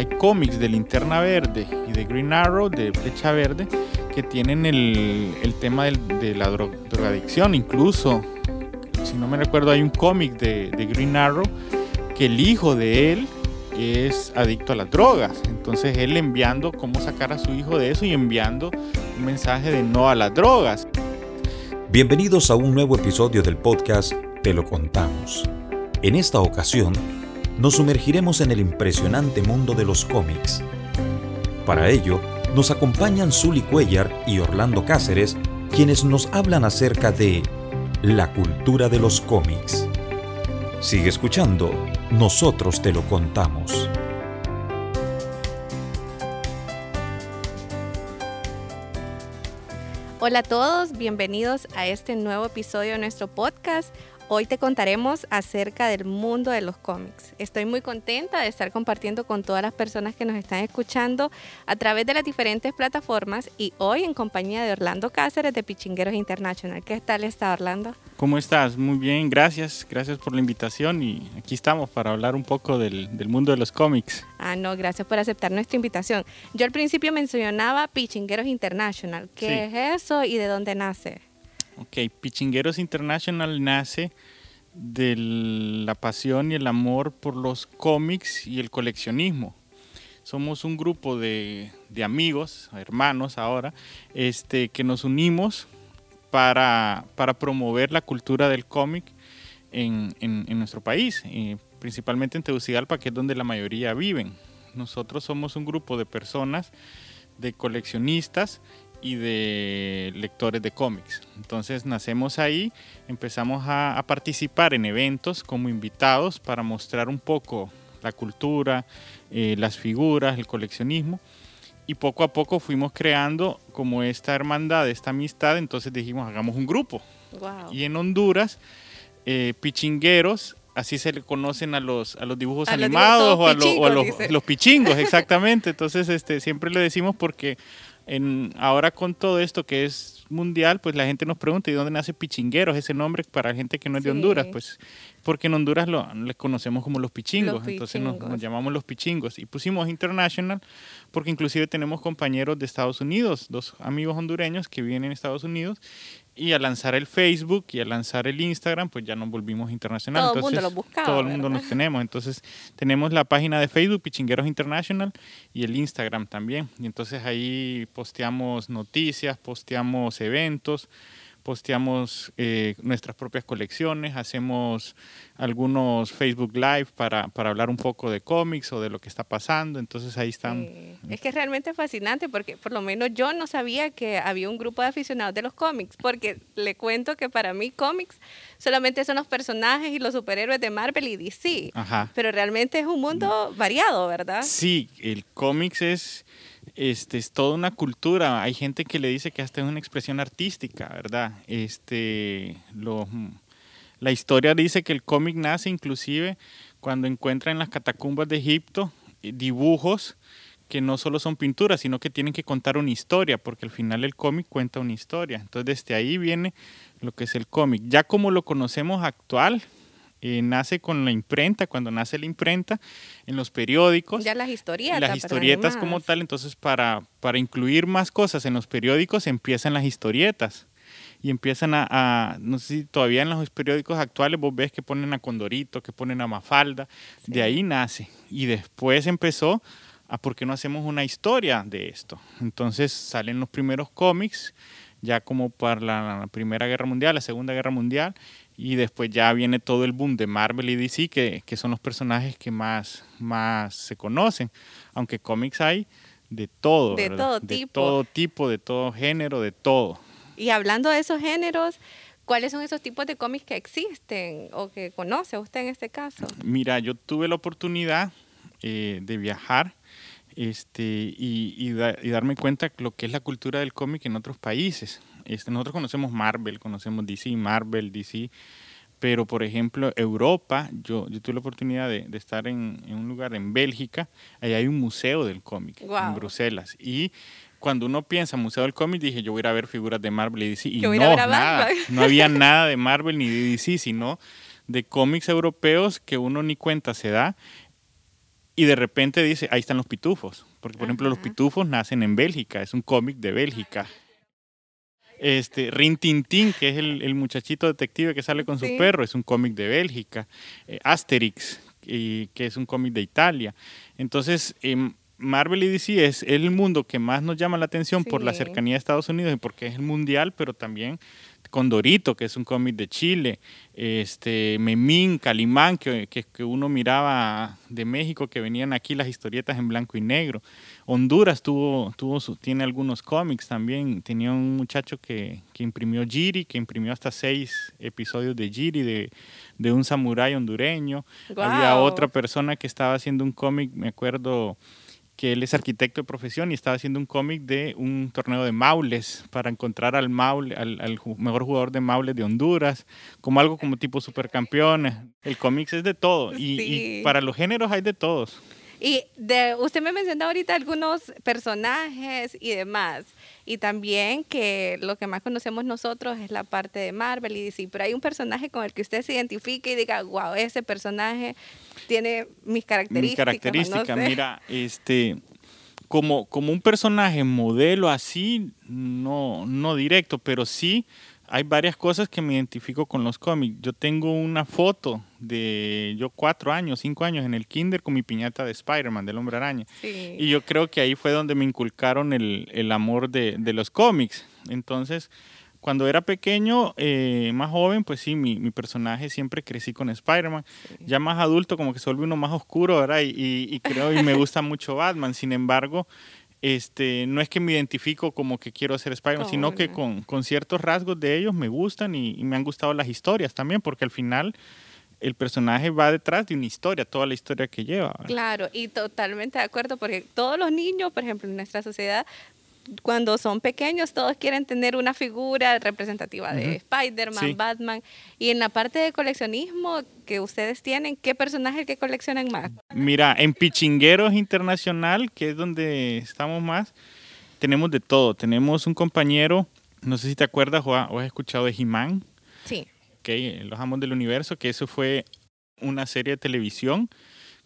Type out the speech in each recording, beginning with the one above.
hay cómics de Linterna Verde y de Green Arrow, de Flecha Verde, que tienen el, tema de la drogadicción. Incluso, si no me recuerdo, hay un cómic de, de Green Arrow que el hijo de él es adicto a las drogas. Entonces él enviando cómo sacar a su hijo de eso y enviando un mensaje de no a las drogas. Bienvenidos a un nuevo episodio del podcast Te lo contamos. En esta ocasión nos sumergiremos en el impresionante mundo de los cómics. Para ello, nos acompañan Zully Cuellar y Orlando Cáceres, quienes nos hablan acerca de la cultura de los cómics. Sigue escuchando, nosotros te lo contamos. Hola a todos, bienvenidos a este nuevo episodio de nuestro podcast. Hoy te contaremos acerca del mundo de los cómics. Estoy muy contenta de estar compartiendo con todas las personas que nos están escuchando a través de las diferentes plataformas y hoy en compañía de Orlando Cáceres de Pichingueros International. ¿Qué tal está Orlando? ¿Cómo estás? Muy bien, gracias. Gracias por la invitación y aquí estamos para hablar un poco del, mundo de los cómics. Ah, no, gracias por aceptar nuestra invitación. Yo al principio mencionaba Pichingueros International. ¿Qué es eso y de dónde nace? Ok, Pichingueros International nace de la pasión y el amor por los cómics y el coleccionismo. Somos un grupo de, amigos, hermanos ahora, este, que nos unimos para, promover la cultura del cómic en, nuestro país, principalmente en Tegucigalpa, que es donde la mayoría viven. Nosotros somos un grupo de personas, de coleccionistas y de lectores de cómics. Entonces nacemos ahí, empezamos a, participar en eventos como invitados para mostrar un poco la cultura, eh, las figuras, el coleccionismo. Y poco a poco fuimos creando como esta hermandad, esta amistad, entonces dijimos, hagamos un grupo. Y en Honduras, eh, pichingueros, así se le conocen a los, a los dibujos animados o, a, los, los, pichingos, exactamente. Entonces este, siempre le decimos porque ahora con todo esto que es mundial, pues la gente nos pregunta, ¿y dónde nace Pichingueros? Ese nombre para gente que no es de Honduras, pues porque en Honduras lo le conocemos como los pichingos, entonces nos, nos, llamamos los pichingos. Y pusimos International porque inclusive tenemos compañeros de Estados Unidos, dos amigos hondureños que viven en Estados Unidos y al lanzar el Facebook y al lanzar el Instagram, pues ya nos volvimos internacionales. Todo el mundo lo buscaba. Todo el mundo nos tenemos. Entonces tenemos la página de Facebook, Pichingueros International, y el Instagram también. Y entonces ahí posteamos noticias, posteamos eventos posteamos eh, nuestras propias colecciones, hacemos algunos Facebook Live para, para, hablar un poco de cómics o de lo que está pasando, entonces ahí están. Es que es realmente fascinante porque por lo menos yo no sabía que había un grupo de aficionados de los cómics, porque le cuento que para mí cómics solamente son los personajes y los superhéroes de Marvel y DC, pero realmente es un mundo variado, ¿verdad? Sí, el cómics es este, es toda una cultura. Hay gente que le dice que hasta es una expresión artística, ¿verdad? Este, lo, la historia dice que el cómic nace inclusive cuando encuentra en las catacumbas de Egipto eh, dibujos que no solo son pinturas, sino que tienen que contar una historia, porque al final el cómic cuenta una historia. Entonces desde ahí viene lo que es el cómic. Ya como lo conocemos actual, eh, nace con la imprenta, cuando nace la imprenta, en los periódicos. Ya las historietas. Las historietas como tal, entonces para, para incluir más cosas en los periódicos empiezan las historietas. Y empiezan a, no sé si todavía en los periódicos actuales vos ves que ponen a Condorito, que ponen a Mafalda, de ahí nace. Y después empezó a por qué no hacemos una historia de esto. Entonces salen los primeros cómics, ya como para la Primera Guerra Mundial, la Segunda Guerra Mundial, y después ya viene todo el boom de Marvel y DC, que, que son los personajes que más, más se conocen. Aunque cómics hay de todo. De todo tipo. De todo tipo, de todo género, de todo. Y hablando de esos géneros, ¿cuáles son esos tipos de cómics que existen o que conoce usted en este caso? Mira, yo tuve la oportunidad eh, de viajar este, y, y, y, darme cuenta lo que es la cultura del cómic en otros países. Este, nosotros conocemos Marvel, conocemos DC, Marvel, DC, pero por ejemplo Europa, yo, yo tuve la oportunidad de, estar en, un lugar en Bélgica, ahí hay un museo del cómic en Bruselas y cuando uno piensa Museo del Cómic, dije, yo voy a ir a ver figuras de Marvel y DC. Y no, nada. No había nada de Marvel ni de DC, sino de cómics europeos que uno ni cuenta se da y de repente dice, ahí están los pitufos. Porque, por ejemplo, los pitufos nacen en Bélgica, es un cómic de Bélgica. Este, Rin Tin Tin, que es el, muchachito detective que sale con su perro, es un cómic de Bélgica. Eh, Asterix, que es un cómic de Italia. Entonces, em, Marvel y DC es el mundo que más nos llama la atención por la cercanía a Estados Unidos y porque es el mundial, pero también Condorito, que es un cómic de Chile, este Memín, Calimán, que, que, uno miraba de México, que venían aquí las historietas en blanco y negro. Honduras tuvo, tuvo tiene algunos cómics también. Tenía un muchacho que, que imprimió Giri, que imprimió hasta seis episodios de Giri, de, de un samurái hondureño. Había otra persona que estaba haciendo un cómic, me acuerdo, que él es arquitecto de profesión y estaba haciendo un cómic de un torneo de maules para encontrar al maule, al, mejor jugador de maules de Honduras, como algo como tipo supercampeones. El cómic es de todo y, para los géneros hay de todos. Y de, usted me mencionó ahorita algunos personajes y demás. Y también que lo que más conocemos nosotros es la parte de Marvel y DC. Pero hay un personaje con el que usted se identifique y diga, wow, ese personaje tiene mis características. Mis características, mira, este, como, como un personaje modelo así, no, no directo, pero sí hay varias cosas que me identifico con los cómics. Yo tengo una foto de yo cuatro años, cinco años en el kinder con mi piñata de Spider-Man, del hombre araña. Y yo creo que ahí fue donde me inculcaron el, amor de, los cómics. Entonces, cuando era pequeño, eh, más joven, pues sí, mi, personaje siempre crecí con Spider-Man. Ya más adulto, como que se vuelve uno más oscuro, ¿verdad? Y, y creo, y me gusta mucho Batman. Sin embargo, este, no es que me identifico como que quiero ser Spider-Man, sino que con, ciertos rasgos de ellos me gustan y, me han gustado las historias también, porque al final el personaje va detrás de una historia, toda la historia que lleva. Claro, y totalmente de acuerdo, porque todos los niños, por ejemplo, en nuestra sociedad, cuando son pequeños todos quieren tener una figura representativa de Spider-Man, Batman. Y en la parte de coleccionismo que ustedes tienen, ¿qué personaje que coleccionan más? Mira, en Pichingueros Internacional, que es donde estamos más, tenemos de todo. Tenemos un compañero, no sé si te acuerdas o has escuchado de He-Man. Sí. Okay, Los Amos del Universo, que eso fue una serie de televisión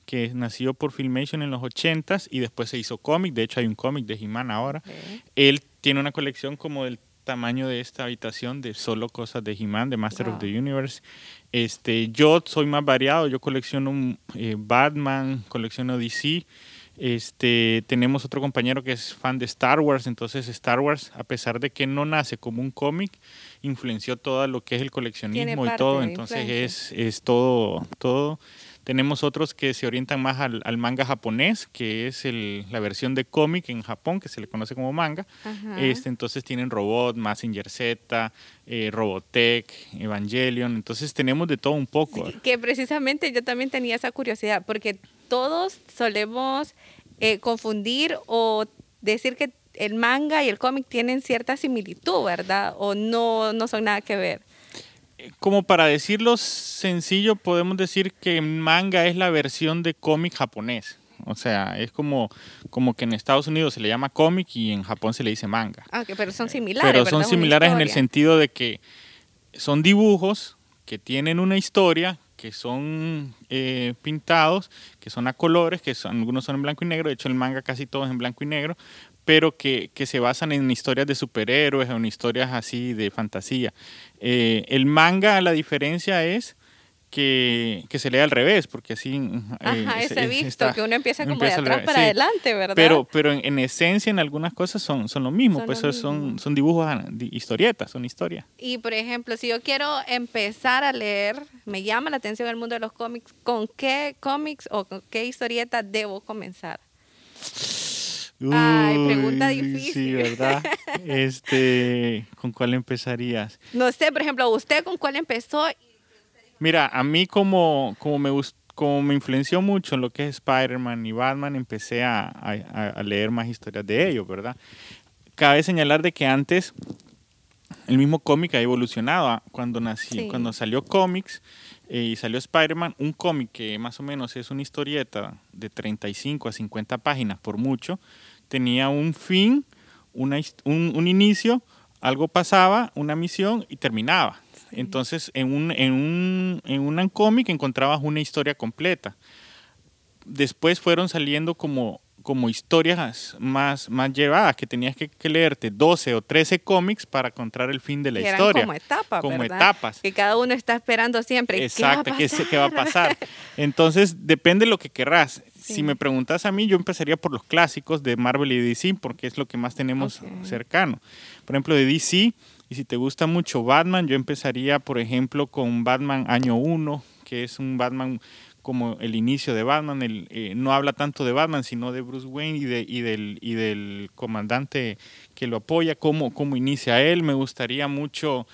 que nació por Filmation en los 80s y después se hizo cómic. De hecho, hay un cómic de He-Man ahora. Él tiene una colección como del tamaño de esta habitación de solo cosas de He-Man, de Master of the Universe. Este, yo soy más variado, yo colecciono eh, Batman, colecciono DC. Este, tenemos otro compañero que es fan de Star Wars, entonces Star Wars, a pesar de que no nace como un cómic, influenció todo lo que es el coleccionismo y todo, entonces es, es todo, todo tenemos otros que se orientan más al, manga japonés, que es la versión de cómic en Japón, que se le conoce como manga. Este, entonces tienen Robot, Massinger Z, eh, Robotech, Evangelion. Entonces tenemos de todo un poco. que precisamente yo también tenía esa curiosidad, porque todos solemos eh, confundir o decir que el manga y el cómic tienen cierta similitud, ¿verdad? O no, no son nada que ver como para decirlo sencillo, podemos decir que manga es la versión de cómic japonés. O sea, es como, como que en Estados Unidos se le llama cómic y en Japón se le dice manga. Ah, pero son similares. Pero son similares en el sentido de que son dibujos que tienen una historia, que son eh, pintados, que son a colores, que son, algunos son en blanco y negro. De hecho, el manga casi todo es en blanco y negro, pero que, se basan en historias de superhéroes o en historias así de fantasía. Eh, el manga, la diferencia es que, se lee al revés, porque así... Eh, Ajá, ese visto, que uno empieza como de atrás para adelante, ¿verdad? Pero, pero en, esencia, en algunas cosas son, son lo mismo, pues son, son dibujos, historietas, son historias. Y, por ejemplo, si yo quiero empezar a leer, me llama la atención el mundo de los cómics, ¿con qué cómics o con qué historieta debo comenzar? Ay, pregunta difícil. Sí, ¿verdad? Este, ¿con cuál empezarías? No sé, por ejemplo, ¿usted con cuál empezó? Mira, a mí como, como me como me influenció mucho en lo que es Spider-Man y Batman, empecé a, a, leer más historias de ellos, ¿verdad? Cabe señalar de que antes el mismo cómic ha evolucionado. Cuando nací, cuando salió cómics, eh, y salió Spider-Man, un cómic que más o menos es una historieta de 35 a 50 páginas por mucho, tenía un fin, una, un, un, inicio, algo pasaba, una misión y terminaba. Entonces, en un, en un, en un cómic encontrabas una historia completa. después fueron saliendo como como historias más, más llevadas, que tenías que, leerte 12 o 13 cómics para encontrar el fin de la historia. Como etapas. Como etapas. Que cada uno está esperando siempre. Exacto, ¿qué va a pasar? va a pasar? Entonces, depende de lo que querrás. Si me preguntas a mí, yo empezaría por los clásicos de Marvel y DC, porque es lo que más tenemos cercano. Por ejemplo, de DC, y si te gusta mucho Batman, yo empezaría, por ejemplo, con Batman Año 1, que es un Batman como el inicio de Batman, el, eh, no habla tanto de Batman, sino de Bruce Wayne y, de, y, del, y del comandante que lo apoya, cómo, cómo inicia él. Me gustaría mucho,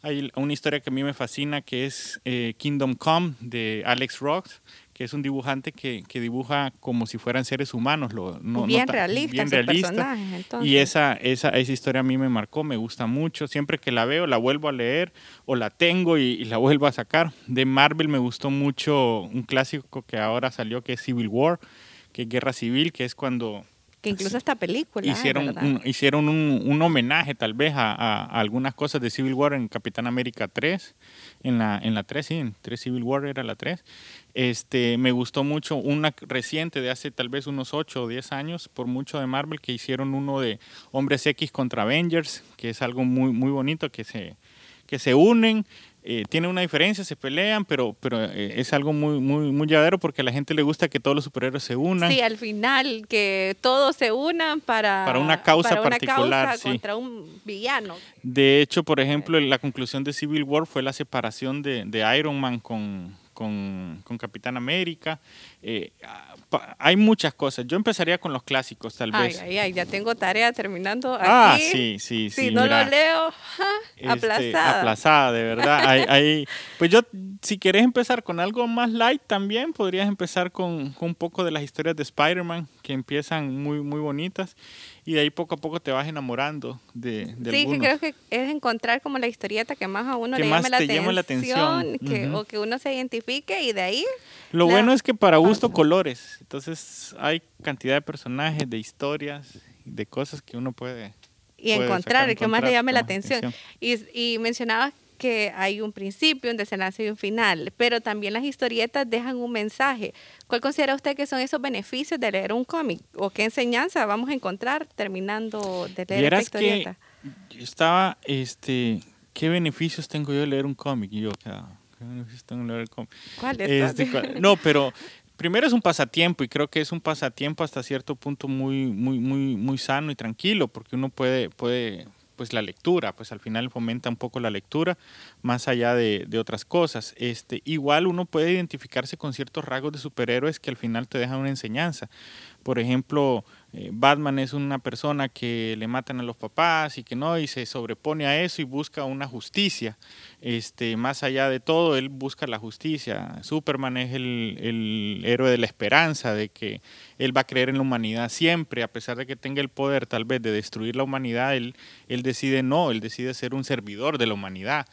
hay una historia que a mí me fascina, que es eh, Kingdom Come de Alex Ross, que es un dibujante que, que, dibuja como si fueran seres humanos. Lo, no, bien realista. Bien realista. Y esa, esa, esa historia a mí me marcó, me gusta mucho. Siempre que la veo, la vuelvo a leer o la tengo y, la vuelvo a sacar. De Marvel me gustó mucho un clásico que ahora salió, que es Civil War, que es Guerra Civil, que es cuando que incluso esta película. Hicieron, un, hicieron un, un, homenaje tal vez a, a, algunas cosas de Civil War en Capitán América 3. En la, en la 3, sí, en 3 Civil War era la 3. Este, me gustó mucho una reciente de hace tal vez unos 8 o 10 años, por mucho de Marvel, que hicieron uno de Hombres X contra Avengers, que es algo muy, muy bonito, que se, que se unen eh, tiene una diferencia, se pelean, pero, pero eh, es algo muy, muy, muy llavero porque a la gente le gusta que todos los superhéroes se unan. Sí, al final, que todos se unan para, para una causa para una particular. Causa contra un villano. De hecho, por ejemplo, la conclusión de Civil War fue la separación de, de Iron Man con, con, con Capitán América. Eh, hay muchas cosas. Yo empezaría con los clásicos, tal vez. Ay, ay, ya tengo tarea terminando aquí. Ah, sí, sí, sí. Si no lo leo, este, aplazada. aplazada, de verdad. hay, pues yo, si quieres empezar con algo más light también, podrías empezar con, con un poco de las historias de Spider-Man, que empiezan muy, muy bonitas y de ahí poco a poco te vas enamorando de, de Sí, que creo que es encontrar como la historieta que más a uno le llame la, atención, que, o que uno se identifique y de ahí... Lo bueno es que para gusto colores, entonces hay cantidad de personajes, de historias, de cosas que uno puede... Y encontrar, el que más le llame la atención. Y, y mencionabas que hay un principio, un desenlace y un final, pero también las historietas dejan un mensaje. ¿Cuál considera usted que son esos beneficios de leer un cómic? ¿O qué enseñanza vamos a encontrar terminando de leer esta historieta? Que estaba, este, ¿qué beneficios tengo yo de leer un cómic? Y yo, ¿qué beneficios tengo de leer el cómic? ¿Cuál es? Este, no, pero primero es un pasatiempo y creo que es un pasatiempo hasta cierto punto muy, muy, muy, muy sano y tranquilo, porque uno puede, puede, pues la lectura, pues al final fomenta un poco la lectura, más allá de, otras cosas. Este, igual uno puede identificarse con ciertos rasgos de superhéroes que al final te dejan una enseñanza. Por ejemplo, Batman es una persona que le matan a los papás y que no, y se sobrepone a eso y busca una justicia. Este, más allá de todo, él busca la justicia. Superman es el, el, héroe de la esperanza, de que él va a creer en la humanidad siempre, a pesar de que tenga el poder tal vez de destruir la humanidad, él, él decide no, él decide ser un servidor de la humanidad.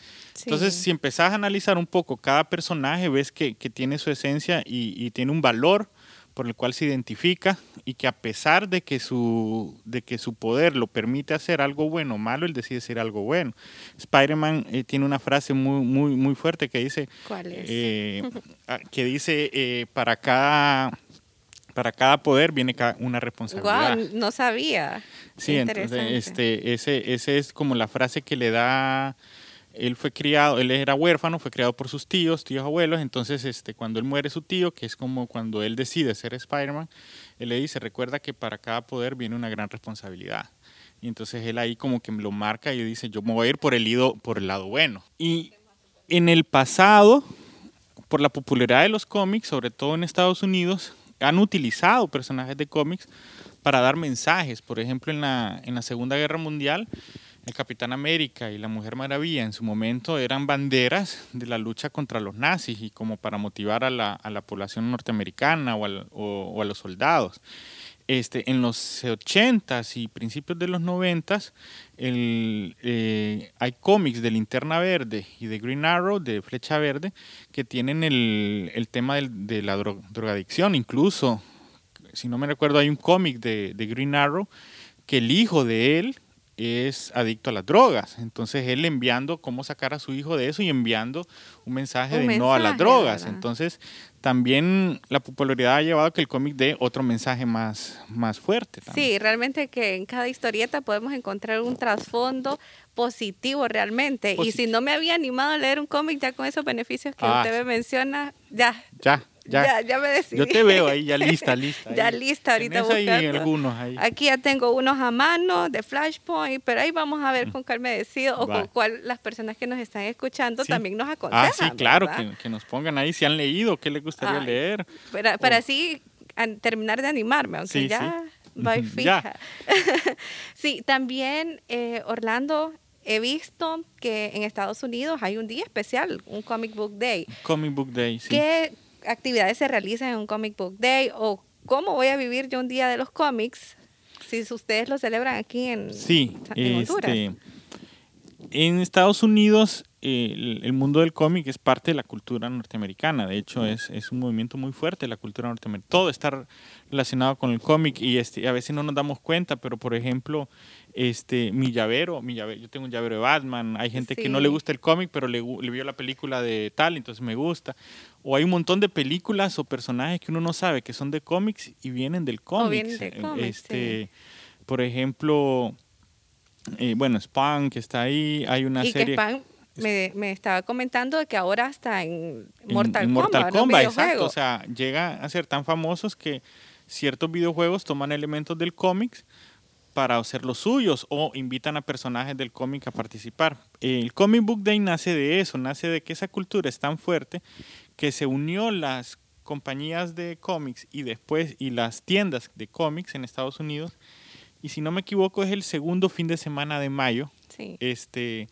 Entonces, si empezás a analizar un poco cada personaje, ves que, que tiene su esencia y, y tiene un valor por el cual se identifica y que a pesar de que su, de que su poder lo permite hacer algo bueno o malo, él decide hacer algo bueno. Spider-Man eh, tiene una frase muy, muy, muy fuerte que dice, ¿Cuál es? Eh, ah, que dice eh, para cada para cada poder viene una responsabilidad. Wow, no sabía. Sí, entonces este, ese, ese es como la frase que le da él fue criado, él era huérfano, fue criado por sus tíos, tíos abuelos, entonces este, cuando él muere su tío, que es como cuando él decide ser Spider-Man, él le dice, recuerda que para cada poder viene una gran responsabilidad. Y entonces él ahí como que lo marca y dice, yo me voy a ir por el, ido, por el lado bueno. Y en el pasado, por la popularidad de los cómics, sobre todo en Estados Unidos, han utilizado personajes de cómics para dar mensajes. Por ejemplo, en la, en la Segunda Guerra Mundial, el Capitán América y la Mujer Maravilla en su momento eran banderas de la lucha contra los nazis y como para motivar a la, a la población norteamericana o, a los soldados. Este, en los 80s y principios de los 90s eh, hay cómics de Linterna Verde y de Green Arrow, de Flecha Verde, que tienen el, el tema de la drogadicción. Incluso, si no me recuerdo, hay un cómic de, de Green Arrow que el hijo de él es adicto a las drogas. Entonces él enviando cómo sacar a su hijo de eso y enviando un mensaje Un de no a las drogas. ¿verdad? Entonces también la popularidad ha llevado a que el cómic dé otro mensaje más, más fuerte. también. Sí, realmente que en cada historieta podemos encontrar un trasfondo positivo realmente. y si no me había animado a leer un cómic ya con esos beneficios que Ah, usted me menciona, ya, Ya, ya. ya, ya me decidí. Yo te veo ahí ya lista, lista. Ya ahí. lista ahorita Tenés ahí buscando. algunos ahí. Aquí ya tengo unos a mano de Flashpoint, pero ahí vamos a ver con cuál me decido o Va. con cuál las personas que nos están escuchando Sí. también nos aconsejan. Ah, sí, claro, que, que nos pongan ahí si han leído, qué les gustaría Ay, leer. Para, para así terminar de animarme, aunque Sí, ya sí. fija. sí, también eh, Orlando, he visto que en Estados Unidos hay un día especial, un Comic Book Day. Comic Book Day, sí. ¿Qué actividades se realizan en un Comic Book Day o cómo voy a vivir yo un día de los cómics si ustedes lo celebran aquí en, Sí, en Honduras? este, en Estados Unidos eh, el, el mundo del cómic es parte de la cultura norteamericana. De hecho, es, es un movimiento muy fuerte de la cultura norteamericana. Todo está relacionado con el cómic y este, a veces no nos damos cuenta, pero por ejemplo, este, mi llavero, mi llave- yo tengo un llavero de Batman. Hay gente que no le gusta el cómic, pero le, vio la película de tal, entonces me gusta. O hay un montón de películas o personajes que uno no sabe que son de cómics y vienen del cómic. de cómics, este, Por ejemplo, eh, bueno, Spawn, que está ahí, hay una y que serie... Me, me estaba comentando de que ahora está en Mortal en Kombat, Mortal ¿no? Kombat, exacto. O sea, llega a ser tan famosos que ciertos videojuegos toman elementos del cómics para hacer los suyos o invitan a personajes del cómic a participar. El Comic Book Day nace de eso, nace de que esa cultura es tan fuerte que se unió las compañías de cómics y después y las tiendas de cómics en Estados Unidos y si no me equivoco es el segundo fin de semana de mayo Sí, este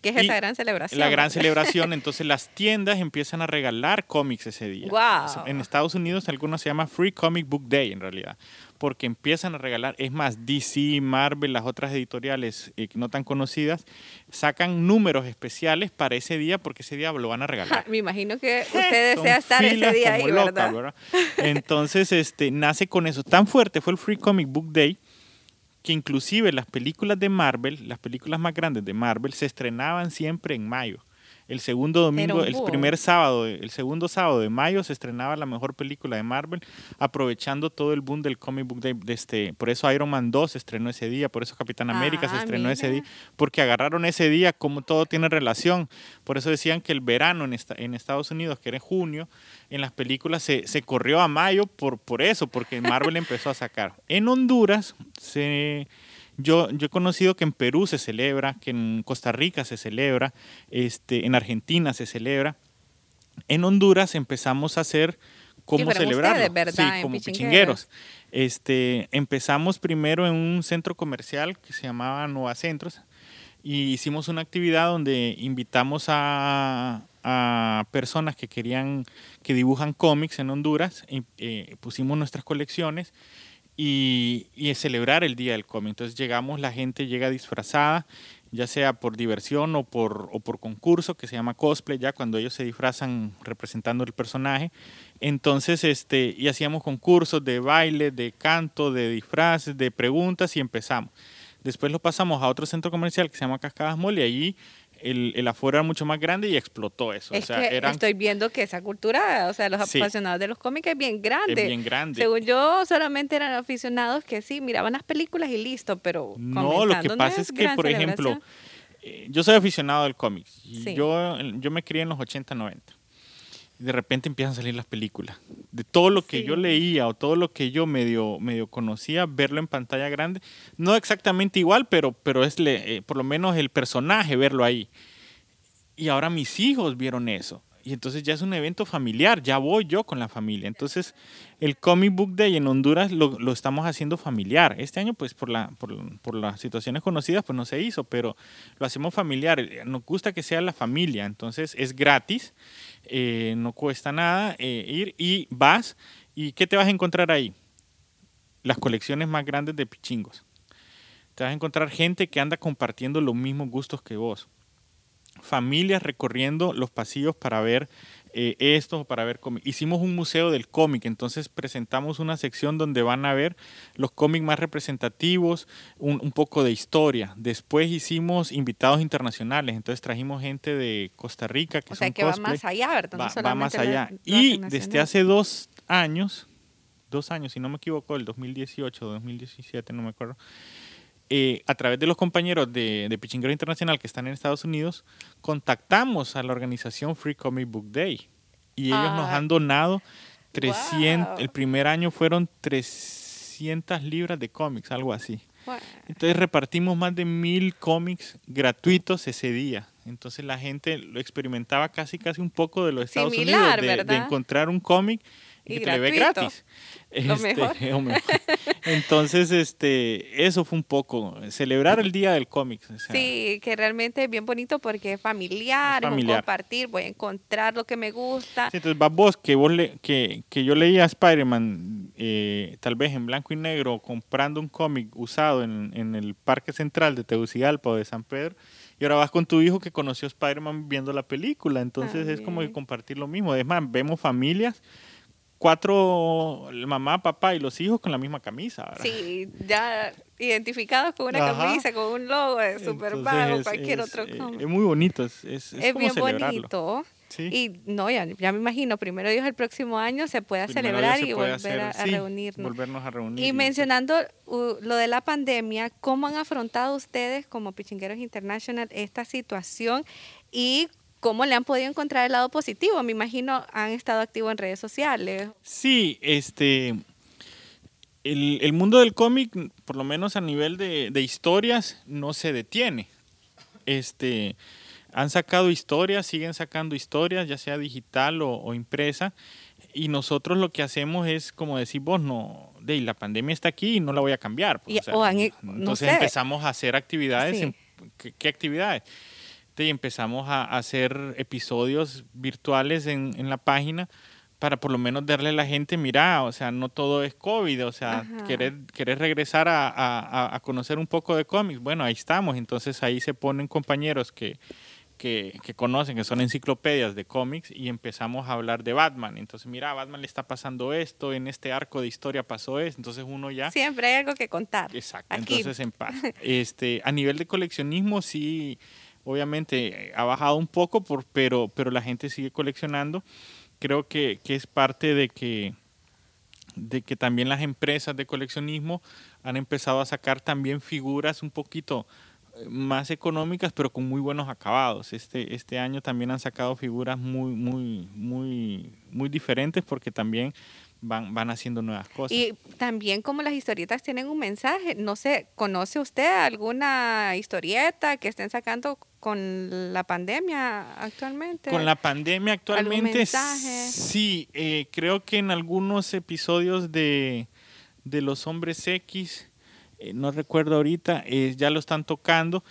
que es y esa gran celebración. la gran celebración, entonces las tiendas empiezan a regalar cómics ese día. Guau. En Estados Unidos algunos se llama Free Comic Book Day en realidad, porque empiezan a regalar, es más, DC, Marvel, las otras editoriales eh, no tan conocidas, sacan números especiales para ese día porque ese día lo van a regalar. Me imagino que usted desea estar ese día ahí, locas, ¿verdad? ¿verdad? Entonces, este, nace con eso. Tan fuerte fue el Free Comic Book Day que inclusive las películas de Marvel, las películas más grandes de Marvel, se estrenaban siempre en mayo. El segundo domingo, el primer sábado, el segundo sábado de mayo se estrenaba la mejor película de Marvel, aprovechando todo el boom del comic book. De este, por eso Iron Man 2 se estrenó ese día, por eso Capitán América se Ah, estrenó ese día, porque agarraron ese día como todo tiene relación. Por eso decían que el verano en, esta- en Estados Unidos, que era en junio, en las películas se, se corrió a mayo por, por eso, porque Marvel empezó a sacar. En Honduras, se, yo, yo he conocido que en Perú se celebra, que en Costa Rica se celebra, este, en Argentina se celebra. En Honduras empezamos a hacer cómo celebrarlo. ustedes, ¿verdad? Sí, como Pichingueros. pichingueros. Este, empezamos primero en un centro comercial que se llamaba Nueva Centros y hicimos una actividad donde invitamos a, a personas que querían, que dibujan cómics en Honduras, y, eh, pusimos nuestras colecciones y, y celebrar el Día del Cómic. Entonces llegamos, la gente llega disfrazada, ya sea por diversión o por, o por concurso, que se llama cosplay, ya cuando ellos se disfrazan representando el personaje. Entonces, este, y hacíamos concursos de baile, de canto, de disfraces, de preguntas y empezamos. Después lo pasamos a otro centro comercial que se llama Cascadas Mall y allí el, el aforo era mucho más grande y explotó eso. Es o sea, que eran estoy viendo que esa cultura, o sea, los Sí. apasionados de los cómics es bien grande. es bien grande. Según yo, solamente eran aficionados que sí, miraban las películas y listo, pero No, lo que pasa es que, por ejemplo, eh, yo soy aficionado al cómic. Sí. yo, yo me crié en los 80, 90. Y de repente empiezan a salir las películas. De todo lo que yo leía o todo lo que yo medio, medio conocía, verlo en pantalla grande, no exactamente igual, pero, pero es le- eh, por lo menos el personaje, verlo ahí. Y ahora mis hijos vieron eso. Y entonces ya es un evento familiar, ya voy yo con la familia. Entonces el Comic Book Day en Honduras lo, lo estamos haciendo familiar. Este año pues por, la, por, por las situaciones conocidas pues no se hizo, pero lo hacemos familiar. Nos gusta que sea la familia, entonces es gratis, eh, no cuesta nada eh, ir y vas. ¿Y qué te vas a encontrar ahí? Las colecciones más grandes de pichingos. Te vas a encontrar gente que anda compartiendo los mismos gustos que vos familias recorriendo los pasillos para ver eh, esto para ver cómics. Hicimos un museo del cómic, entonces presentamos una sección donde van a ver los cómics más representativos, un, un, poco de historia. Después hicimos invitados internacionales, entonces trajimos gente de Costa Rica. Que o sea, que va más allá, ¿verdad? Va, va más allá. y desde hace dos años, dos años, si no me equivoco, el 2018 o 2017, no me acuerdo, eh, a través de los compañeros de, de Pichinguero Internacional que están en Estados Unidos, contactamos a la organización Free Comic Book Day. Y ellos nos Ah. han donado 300, Wow. el primer año fueron 300 libras de cómics, algo así. Entonces repartimos más de mil cómics gratuitos ese día. Entonces la gente lo experimentaba casi casi un poco de los Estados Similar, Unidos, de, encontrar un cómic y, Y te le ve gratis. Lo Este, mejor. lo mejor. Entonces, este, eso fue un poco, celebrar el día del cómic. o sea, sí, que realmente es bien bonito porque es familiar, Es es, un familiar. compartir, voy a encontrar lo que me gusta. Sí, entonces vas vos, que, vos le, que, que yo leía a Spider-Man, eh, tal vez en blanco y negro, comprando un cómic usado en, en el Parque Central de Tegucigalpa o de San Pedro, y ahora vas con tu hijo que conoció a Spider-Man viendo la película, entonces es como que compartir lo mismo. Es más, vemos familias, cuatro, mamá, papá y los hijos con la misma camisa. ¿verdad? Sí, ya identificados con una Ajá. camisa, con un logo de Superman o cualquier es- otro eh. Es muy bonito, es, es, es como bien celebrarlo. bonito. Sí. Y no, ya, ya me imagino, primero Dios el próximo año se pueda Primero celebrar se y volver a, a sí, reunirnos. Volvernos a reunir. Y mencionando uh, lo de la pandemia, ¿cómo han afrontado ustedes como Pichingueros International esta situación y cómo le han podido encontrar el lado positivo? Me imagino han estado activos en redes sociales. Sí, este. El, el mundo del cómic, por lo menos a nivel de, de historias, no se detiene. Este. Han sacado historias, siguen sacando historias, ya sea digital o, o impresa. Y nosotros lo que hacemos es, como decís vos, no, de la pandemia está aquí y no la voy a cambiar. pues, Y- o han- no entonces sé. empezamos a hacer actividades. Sí. en- ¿qué, qué actividades? Y empezamos a hacer episodios virtuales en, en la página para por lo menos darle a la gente, mira, o sea, no todo es COVID, o sea, Ajá. querer, querer regresar a, a- a- a conocer un poco de cómics, bueno, ahí estamos, entonces ahí se ponen compañeros que, que, que conocen, que son enciclopedias de cómics y empezamos a hablar de Batman, entonces mira, a Batman le está pasando esto, en este arco de historia pasó esto, entonces uno ya... Siempre hay algo que contar. Exacto, Aquí. entonces en paz. Este, a nivel de coleccionismo sí, obviamente eh, ha bajado un poco, por, pero, pero la gente sigue coleccionando. Creo que, que es parte de que, de que también las empresas de coleccionismo han empezado a sacar también figuras un poquito eh, más económicas, pero con muy buenos acabados. Este, este año también han sacado figuras muy, muy, muy, muy diferentes porque también van, van haciendo nuevas cosas. Y también como las historietas tienen un mensaje, no sé, ¿conoce usted alguna historieta que estén sacando con la pandemia actualmente? Con la pandemia actualmente, sí, eh, creo que en algunos episodios de, de Los Hombres X, eh, no recuerdo ahorita, eh, ya lo están tocando.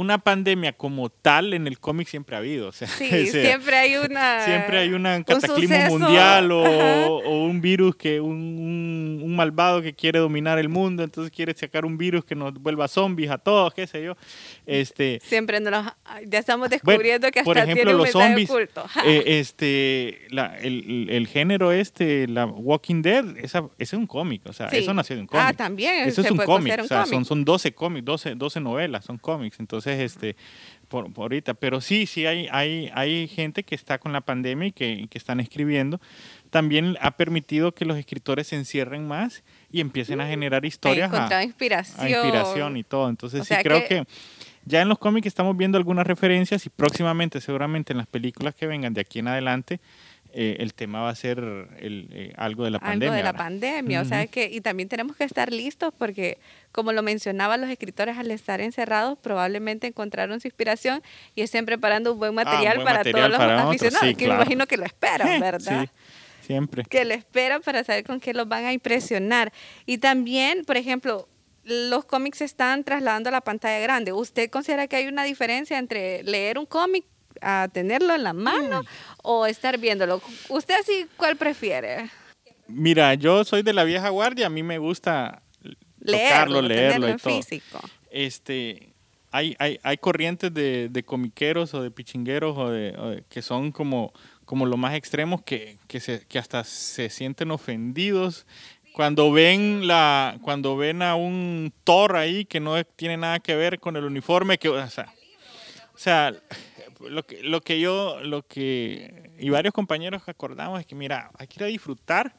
Una pandemia como tal en el cómic siempre ha habido. O sea, Sí, o sea, siempre hay una... siempre hay una- un cataclismo suceso, mundial o, un virus que un, un- un malvado que quiere dominar el mundo, entonces quiere sacar un virus que nos vuelva zombies a todos, qué sé yo. Este, Siempre nos ya estamos bueno, descubriendo que hasta por ejemplo, tiene un los zombies, oculto. eh, este, la- el, el género este, la Walking Dead, esa, ese es un cómic, o sea, Sí. eso nació de un cómic. Ah, también Eso se es un cómic, o sea, cómic. son, son 12 cómics, 12, 12 novelas, son cómics, entonces, este, por, por ahorita, pero sí, sí hay, hay, hay gente que está con la pandemia y que, que están escribiendo. También ha permitido que los escritores se encierren más y empiecen a generar He historias a, inspiración. inspiración y todo. Entonces O sí creo que- que... ya en los cómics estamos viendo algunas referencias y próximamente, seguramente en las películas que vengan de aquí en adelante, eh, el tema va a ser el, eh, algo de la algo pandemia. de la ¿verdad? pandemia, o sea que y también tenemos que estar listos porque como lo mencionaban los escritores al estar encerrados probablemente encontraron su inspiración y estén preparando un buen material Ah, buen para material todos los para aficionados, sí, que claro. me imagino que lo esperan, ¿verdad? Sí, siempre. que lo esperan para saber con qué los van a impresionar. Y también, por ejemplo, los cómics se están trasladando a la pantalla grande. ¿Usted considera que hay una diferencia entre leer un cómic a tenerlo en la mano o estar viéndolo? ¿Usted así cuál prefiere? Mira, yo soy de la vieja guardia, a mí me gusta tocarlo, leerlo y todo. físico. Este, hay, hay, hay corrientes de, de comiqueros o de pichingueros o de, o de- que son como, como los más extremos que, que, se, que hasta se sienten ofendidos cuando ven la cuando ven a un Thor ahí que no tiene nada que ver con el uniforme que o sea, o sea lo que lo que yo lo que y varios compañeros acordamos es que mira hay que ir a disfrutar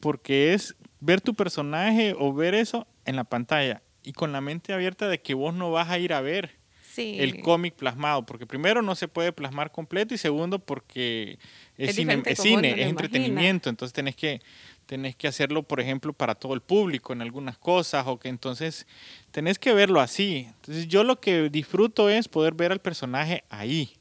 porque es ver tu personaje o ver eso en la pantalla y con la mente abierta de que vos no vas a ir a ver el cómic plasmado, porque primero no se puede plasmar completo y segundo porque es, cine, es, cine, es entretenimiento, entonces tenés que, tenés que hacerlo, por ejemplo, para todo el público en algunas cosas o que entonces tenés que verlo así. Entonces yo lo que disfruto es poder ver al personaje ahí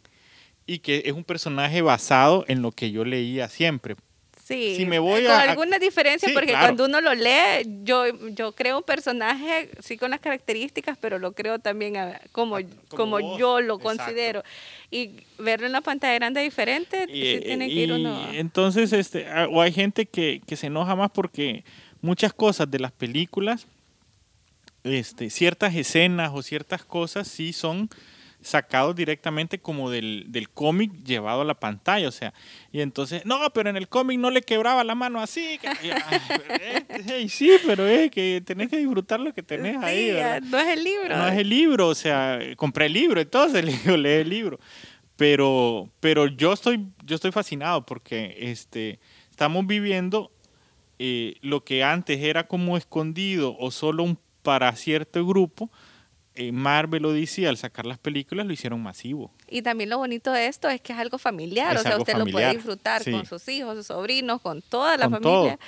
y que es un personaje basado en lo que yo leía siempre. Sí, si me voy con alguna diferencia, porque cuando uno lo lee, yo, yo creo un personaje, sí con las características, pero lo creo también como, como, yo lo considero. Y verlo en la pantalla grande diferente, sí tiene que ir uno. Entonces, este, o hay gente que, que se enoja más porque muchas cosas de las películas, este, ciertas escenas o ciertas cosas sí son sacados directamente como del, del cómic llevado a la pantalla, o sea, y entonces, no, pero en el cómic no le quebraba la mano así, eh, sí, pero es que tenés que disfrutar lo que tenés ahí, No es el libro. No es el libro, o sea, compré el libro, entonces le digo, lee el libro, pero, pero yo estoy, yo estoy fascinado porque este, estamos viviendo eh, lo que antes era como escondido o solo un, para cierto grupo, eh, Marvel o DC al sacar las películas lo hicieron masivo. Y también lo bonito de esto es que es algo familiar, o sea, usted lo puede disfrutar con sus hijos, sus sobrinos, con toda la familia.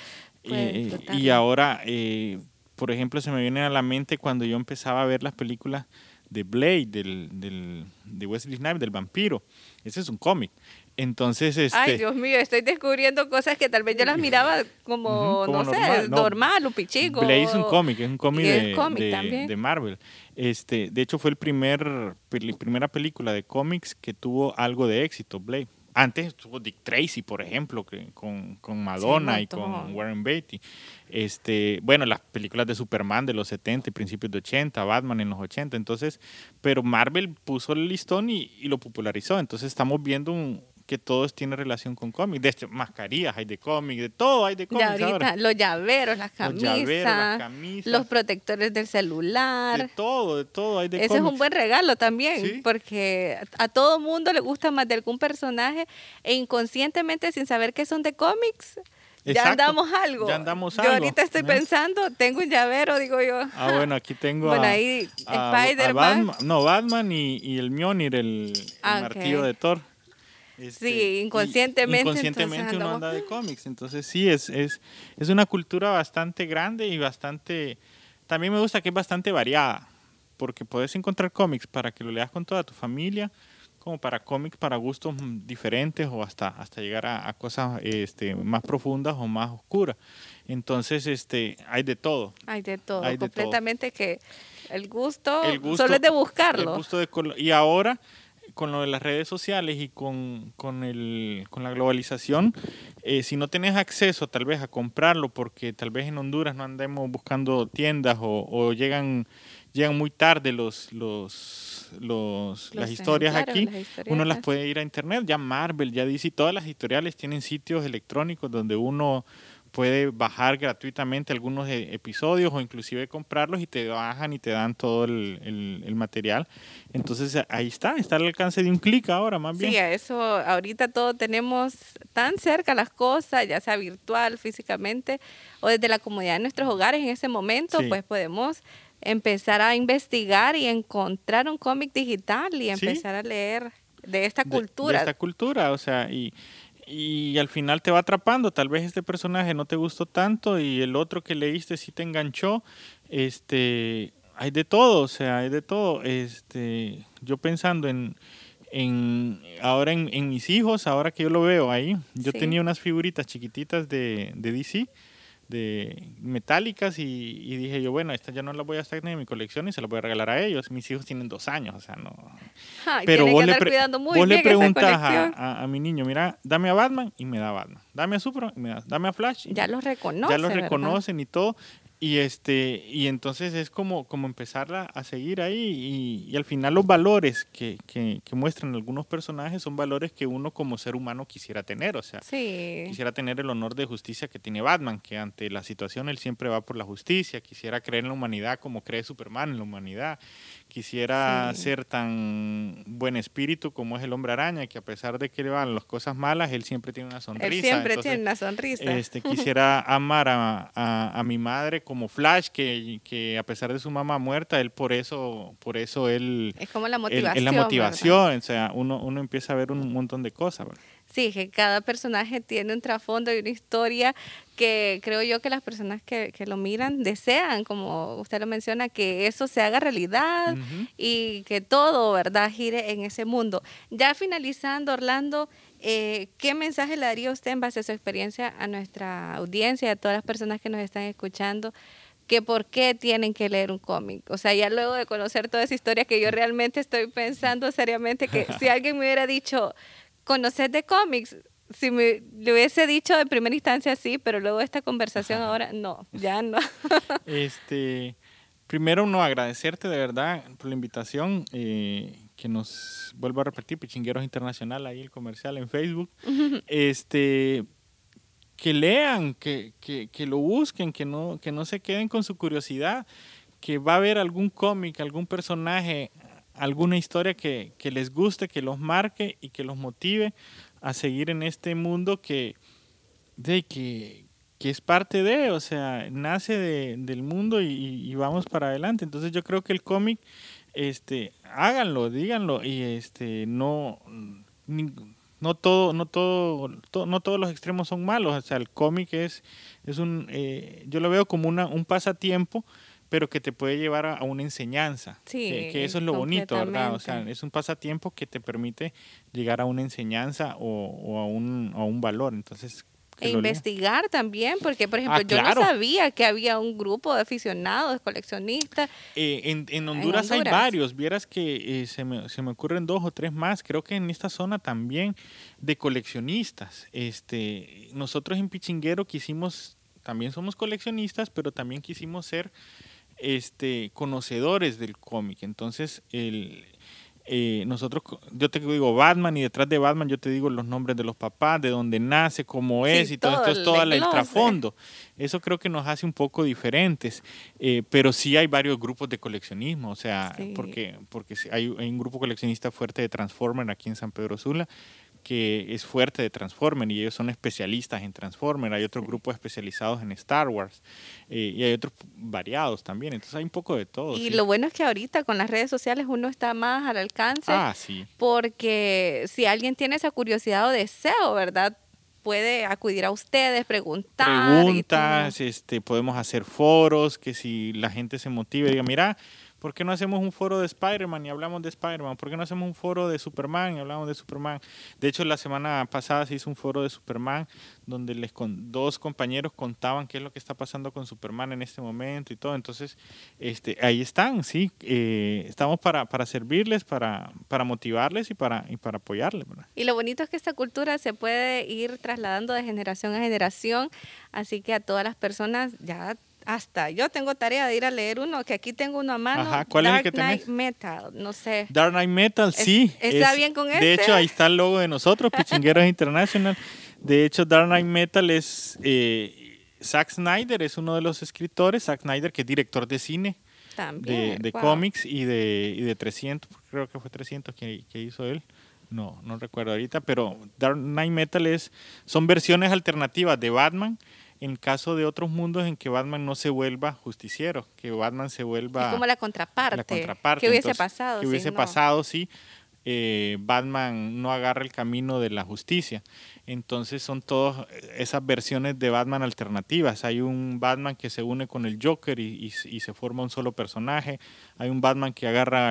y ahora, eh, por ejemplo, se me viene a la mente cuando yo empezaba a ver las películas de Blade, del, del, de Wesley Snipes, del vampiro. Ese es un cómic. Entonces, este... Ay, Dios mío, estoy descubriendo cosas que tal vez yo las miraba como, no sé, normal, un pichico. Blade es un cómic, es un cómic, de, de, Marvel. Este, de hecho, fue el primer, primera película de cómics que tuvo algo de éxito, Blade. Antes estuvo Dick Tracy, por ejemplo, que, con, con Madonna y con Warren Beatty. Este, bueno, las películas de Superman de los 70 y principios de 80, Batman en los 80. Entonces, pero Marvel puso el listón y, y lo popularizó. Entonces estamos viendo un, que todo tiene relación con cómics. De este, mascarillas hay de cómics, de todo hay de cómics. ahorita, Los llaveros, las camisas, los, protectores del celular. De todo, de todo hay de Ese es un buen regalo también, porque a todo mundo le gusta más de algún personaje e inconscientemente, sin saber que son de cómics, ya andamos algo. Ya andamos algo. Yo ahorita estoy pensando, tengo un llavero, digo yo. Ah, bueno, aquí tengo bueno, ahí, Spider-Man. no, Batman y, el Mjolnir, el, ah, martillo de Thor. Este, sí, inconscientemente. inconscientemente uno anda de cómics. Entonces sí, es, es, es una cultura bastante grande y bastante... También me gusta que es bastante variada, porque puedes encontrar cómics para que lo leas con toda tu familia, como para cómics para gustos diferentes o hasta, hasta llegar a, cosas este, más profundas o más oscuras. Entonces, este, hay de todo. Hay de todo, completamente que el gusto, solo es de buscarlo. El gusto de, y ahora con lo de las redes sociales y con, con, el, con la globalización, eh, si no tienes acceso tal vez a comprarlo, porque tal vez en Honduras no andemos buscando tiendas o, llegan, llegan muy tarde los, los, los, las historias aquí, uno las puede ir a internet, ya Marvel, ya DC, todas las editoriales tienen sitios electrónicos donde uno puede bajar gratuitamente algunos e, episodios o inclusive comprarlos y te bajan y te dan todo el, el, material. Entonces ahí está, está al alcance de un clic ahora más bien. Sí, eso ahorita todo tenemos tan cerca las cosas, ya sea virtual, físicamente o desde la comodidad de nuestros hogares en ese momento, pues podemos empezar a investigar y encontrar un cómic digital y empezar a leer de esta cultura. de esta cultura, o sea, y y al final te va atrapando. Tal vez este personaje no te gustó tanto y el otro que leíste sí te enganchó. Este, hay de todo, o sea, hay de todo. Este, yo pensando en, en ahora en, mis hijos, ahora que yo lo veo ahí, yo tenía unas figuritas chiquititas de, de DC de metálicas y, dije yo, bueno, estas ya no las voy a estar en mi colección y se las voy a regalar a ellos. Mis hijos tienen dos años, o sea, no... Pero vos, le, vos le, preguntas a, a, mi niño, mira, dame a Batman y me da Batman. Dame a Superman y me da. Dame a Flash. ya los reconocen. Ya los reconocen y todo. Y este, y entonces es como, como empezarla a seguir ahí. Y, al final los valores que, que, muestran algunos personajes son valores que uno como ser humano quisiera tener. O sea, quisiera tener el honor de justicia que tiene Batman, que ante la situación él siempre va por la justicia. Quisiera creer en la humanidad como cree Superman en la humanidad. Quisiera ser tan buen espíritu como es el hombre araña, que a pesar de que le van las cosas malas, él siempre tiene una sonrisa. Él siempre tiene una sonrisa. Este, quisiera amar a, a, a mi madre como Flash, que, que, a pesar de su mamá muerta, él por eso, por eso él... Es como la motivación. la motivación, o sea, uno, uno empieza a ver un montón de cosas. Sí, que cada personaje tiene un trasfondo y una historia que creo yo que las personas que, que, lo miran desean, como usted lo menciona, que eso se haga realidad y que todo, ¿verdad?, gire en ese mundo. Ya finalizando, Orlando, eh, ¿Qué mensaje le daría usted en base a su experiencia a nuestra audiencia, a todas las personas que nos están escuchando? que por qué tienen que leer un cómic. O sea, ya luego de conocer toda esa historia que yo realmente estoy pensando seriamente que si alguien me hubiera dicho, conocer de cómics, si me le hubiese dicho en primera instancia sí, pero luego de esta conversación ahora no, ya no. este, primero no agradecerte de verdad por la invitación. Eh, que nos vuelvo a repetir, Pichingueros Internacional, ahí el comercial en Facebook, este, que lean, que, que, que, lo busquen, que no, que no se queden con su curiosidad, que va a haber algún cómic, algún personaje, alguna historia que, que, les guste, que los marque y que los motive a seguir en este mundo que, de, que, que es parte de, o sea, nace de, del mundo y, y, vamos para adelante. Entonces yo creo que el cómic este, háganlo, díganlo y este, no, no todo, no todo, no todos los extremos son malos. O sea, el cómic es, es un, eh, yo lo veo como una, un pasatiempo, pero que te puede llevar a, una enseñanza. Sí, que, eso es lo bonito, ¿verdad? O sea, es un pasatiempo que te permite llegar a una enseñanza o, o a, un, a un valor. Entonces, e investigar también, porque por ejemplo, ah, yo no sabía que había un grupo de aficionados, coleccionistas. Eh, en, Honduras hay varios, vieras que eh, se, me, se, me, ocurren dos o tres más, creo que en esta zona también de coleccionistas. Este, nosotros en Pichinguero quisimos, también somos coleccionistas, pero también quisimos ser este, conocedores del cómic. Entonces, el, eh, nosotros, yo te digo Batman y detrás de Batman yo te digo los nombres de los papás, de dónde nace, cómo es y todo, esto es todo el, trasfondo. Eso creo que nos hace un poco diferentes, eh, pero sí hay varios grupos de coleccionismo, o sea, porque, porque hay, hay, un grupo coleccionista fuerte de Transformer aquí en San Pedro Sula que es fuerte de Transformer y ellos son especialistas en Transformer. Hay otros grupos especializados en Star Wars eh, y hay otros variados también. Entonces hay un poco de todo. Y lo bueno es que ahorita con las redes sociales uno está más al alcance. Ah, sí. Porque si alguien tiene esa curiosidad o deseo, ¿verdad? puede acudir a ustedes, preguntar. Preguntas, este, podemos hacer foros, que si la gente se motive, diga, mira, ¿Por qué no hacemos un foro de Spider-Man y hablamos de Spider-Man? ¿Por qué no hacemos un foro de Superman y hablamos de Superman? De hecho, la semana pasada se hizo un foro de Superman donde les con, dos compañeros contaban qué es lo que está pasando con Superman en este momento y todo. Entonces, este, ahí están, sí. Eh, estamos para, para servirles, para, para motivarles y para, y para apoyarles. Y lo bonito es que esta cultura se puede ir trasladando de generación a generación. Así que a todas las personas ya hasta yo tengo tarea de ir a leer uno, que aquí tengo uno a mano. Ajá, ¿cuál Dark es el que Knight Metal, no sé. Dark Knight Metal, sí. ¿Está bien con este? De hecho, ahí está el logo de nosotros, Pichingueros International. De hecho, Dark Knight Metal es... Eh, Zack Snyder es uno de los escritores, Zack Snyder que es director de cine, También, de, cómics y de, y de 300, creo que fue 300 que, que hizo él no, no recuerdo ahorita, pero Dark Knight Metal es, son versiones alternativas de Batman en caso de otros mundos en que Batman no se vuelva justiciero, que Batman se vuelva... Es como la contraparte. La contraparte. ¿Qué hubiese pasado? Que hubiese pasado, sí. Eh, Batman no agarra el camino de la justicia. Entonces son todas esas versiones de Batman alternativas. Hay un Batman que se une con el Joker y, se forma un solo personaje. Hay un Batman que agarra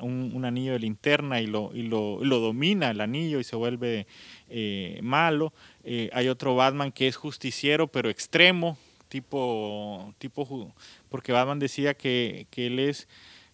un, un, anillo de linterna y lo, y lo, lo, domina el anillo y se vuelve eh, malo. Eh, hay otro Batman que es justiciero pero extremo, tipo, tipo porque Batman decía que, que él es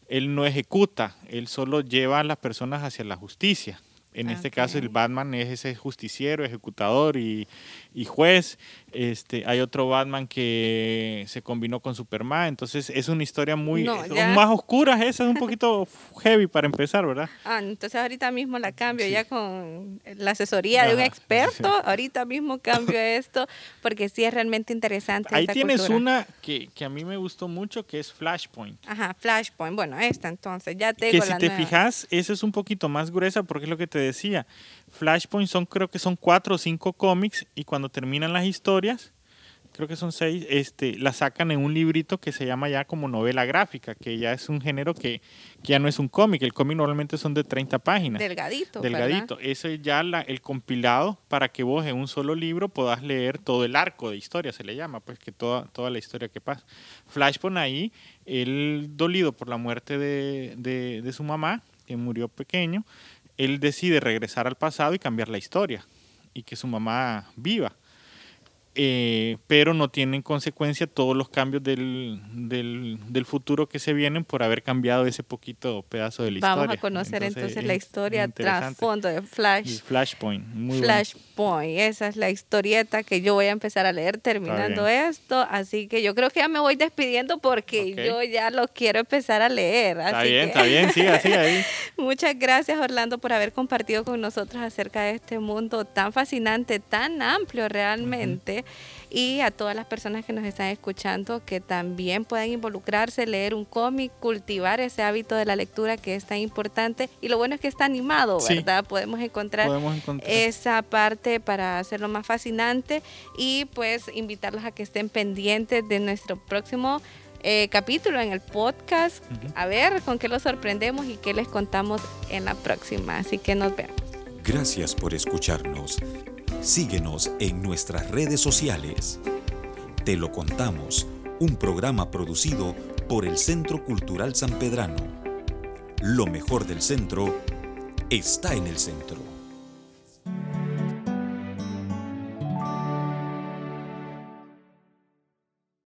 él no ejecuta, él solo lleva a las personas hacia la justicia. En este caso el Batman es ese justiciero, ejecutador y, y, juez. Este, hay otro Batman que se combinó con Superman. Entonces es una historia muy más oscura. Esa es un poquito heavy para empezar, ¿verdad? Ah, entonces ahorita mismo la cambio ya con la asesoría de un experto. Ahorita mismo cambio esto porque sí es realmente interesante. Ahí tienes una que, que, a mí me gustó mucho que es Flashpoint. Ajá, Flashpoint. Bueno, esta entonces ya tengo Que si te fijas, esa es un poquito más gruesa porque es lo que te decía. Flashpoint son, creo que son cuatro o cinco cómics y cuando terminan las historias, creo que son seis, este, la sacan en un librito que se llama ya como novela gráfica, que ya es un género que, ya no es un cómic. El cómic normalmente son de 30 páginas. Delgadito. Delgadito. Eso es ya la, el compilado para que vos en un solo libro puedas leer todo el arco de historia, se le llama, pues que toda, toda la historia que pasa. Flashpoint ahí, él dolido por la muerte de, de, de su mamá, que murió pequeño, él decide regresar al pasado y cambiar la historia y que su mamá viva. Eh, pero no tienen consecuencia todos los cambios del, del, futuro que se vienen por haber cambiado ese poquito pedazo de la historia. Vamos a conocer entonces, la historia trasfondo de Flash. Flashpoint. Flashpoint, esa es la historieta que yo voy a empezar a leer terminando esto, así que yo creo que ya me voy despidiendo porque yo ya lo quiero empezar a leer. está bien, está bien, siga, siga ahí. Muchas gracias Orlando por haber compartido con nosotros acerca de este mundo tan fascinante, tan amplio realmente y a todas las personas que nos están escuchando que también puedan involucrarse, leer un cómic, cultivar ese hábito de la lectura que es tan importante y lo bueno es que está animado, ¿verdad? Podemos encontrar, esa parte para hacerlo más fascinante y pues invitarlos a que estén pendientes de nuestro próximo eh, capítulo en el podcast, a ver con qué los sorprendemos y qué les contamos en la próxima. Así que nos vemos. Gracias por escucharnos. Síguenos en nuestras redes sociales. Te lo contamos, un programa producido por el Centro Cultural San Pedrano. Lo mejor del centro está en el centro.